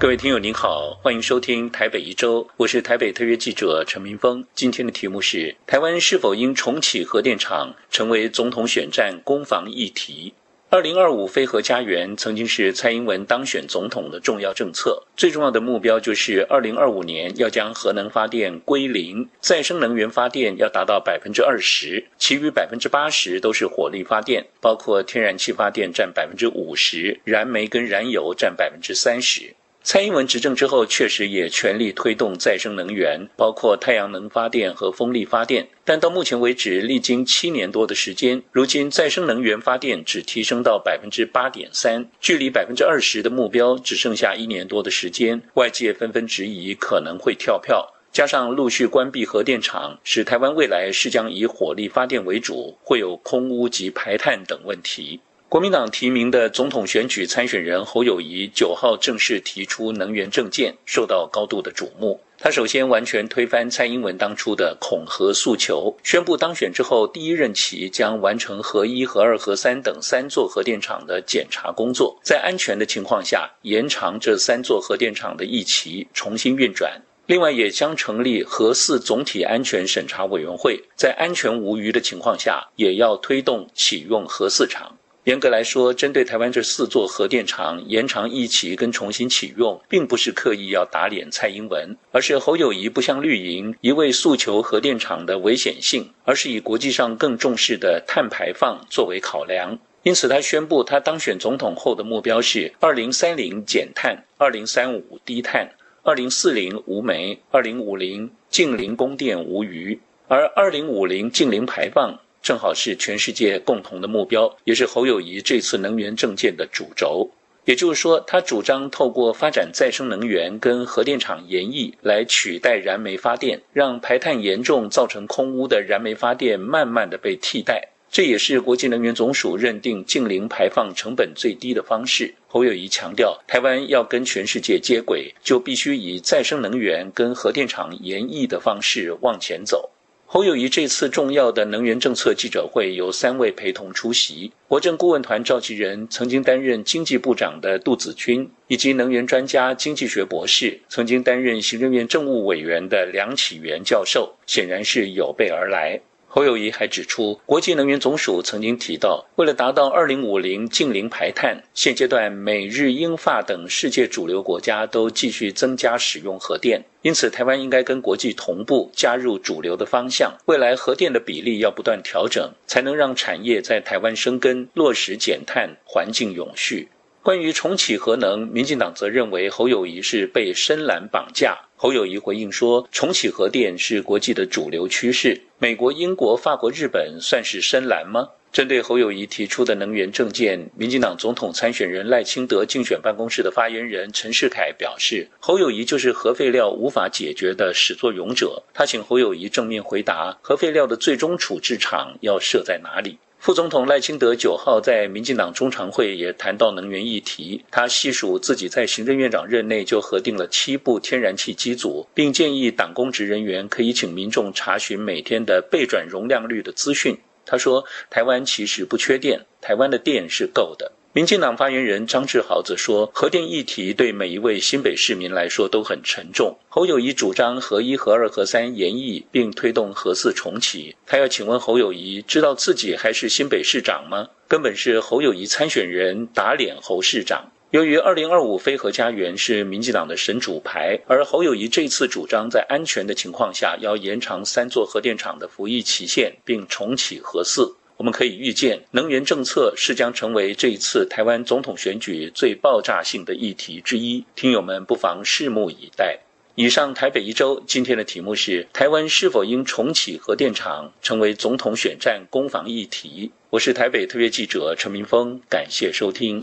各位听友您好，欢迎收听台北一周，我是台北特约记者陈明峰。今天的题目是：台湾是否应重启核电厂，成为总统选战攻防议题？二零二五非核家园曾经是蔡英文当选总统的重要政策，最重要的目标就是二零二五年要将核能发电归零，再生能源发电要达到百分之二十，其余百分之八十都是火力发电，包括天然气发电占百分之五十，燃煤跟燃油占百分之三十。蔡英文执政之后，确实也全力推动再生能源，包括太阳能发电和风力发电。但到目前为止，历经七年多的时间，如今再生能源发电只提升到百分之八点三，距离百分之二十的目标只剩下一年多的时间。外界纷纷质疑可能会跳票，加上陆续关闭核电厂，使台湾未来是将以火力发电为主，会有空污及排碳等问题。国民党提名的总统选举参选人侯友谊九号正式提出能源政见，受到高度的瞩目。他首先完全推翻蔡英文当初的恐核诉求，宣布当选之后第一任期将完成核一、核二、核三等三座核电厂的检查工作，在安全的情况下延长这三座核电厂的役期，重新运转。另外，也将成立核四总体安全审查委员会，在安全无虞的情况下，也要推动启用核四厂。严格来说，针对台湾这四座核电厂延长一期跟重新启用，并不是刻意要打脸蔡英文，而是侯友谊不像绿营一味诉求核电厂的危险性，而是以国际上更重视的碳排放作为考量。因此，他宣布他当选总统后的目标是：二零三零减碳，二零三五低碳，二零四零无煤，二零五零近零供电无余，而二零五零近零排放。正好是全世界共同的目标，也是侯友谊这次能源政见的主轴。也就是说，他主张透过发展再生能源跟核电厂延役来取代燃煤发电，让排碳严重、造成空污的燃煤发电慢慢的被替代。这也是国际能源总署认定近零排放成本最低的方式。侯友谊强调，台湾要跟全世界接轨，就必须以再生能源跟核电厂延役的方式往前走。侯友谊这次重要的能源政策记者会有三位陪同出席：国政顾问团召集人、曾经担任经济部长的杜子君，以及能源专家、经济学博士、曾经担任行政院政务委员的梁启源教授，显然是有备而来。侯友谊还指出，国际能源总署曾经提到，为了达到二零五零净零排碳，现阶段美日英法等世界主流国家都继续增加使用核电，因此台湾应该跟国际同步加入主流的方向。未来核电的比例要不断调整，才能让产业在台湾生根，落实减碳，环境永续。关于重启核能，民进党则认为侯友谊是被深蓝绑架。侯友谊回应说：“重启核电是国际的主流趋势，美国、英国、法国、日本算是深蓝吗？”针对侯友谊提出的能源政见，民进党总统参选人赖清德竞选办公室的发言人陈世凯表示：“侯友谊就是核废料无法解决的始作俑者。”他请侯友谊正面回答：“核废料的最终处置场要设在哪里？”副总统赖清德九号在民进党中常会也谈到能源议题，他细数自己在行政院长任内就核定了七部天然气机组，并建议党公职人员可以请民众查询每天的备转容量率的资讯。他说：“台湾其实不缺电，台湾的电是够的。”民进党发言人张志豪则说：“核电议题对每一位新北市民来说都很沉重。”侯友谊主张核一、核二、核三延役，并推动核四重启。他要请问侯友谊，知道自己还是新北市长吗？根本是侯友谊参选人打脸侯市长。由于二零二五非核家园是民进党的神主牌，而侯友谊这次主张在安全的情况下要延长三座核电厂的服役期限，并重启核四。我们可以预见，能源政策是将成为这一次台湾总统选举最爆炸性的议题之一。听友们不妨拭目以待。以上台北一周今天的题目是：台湾是否应重启核电厂，成为总统选战攻防议题？我是台北特约记者陈明峰，感谢收听。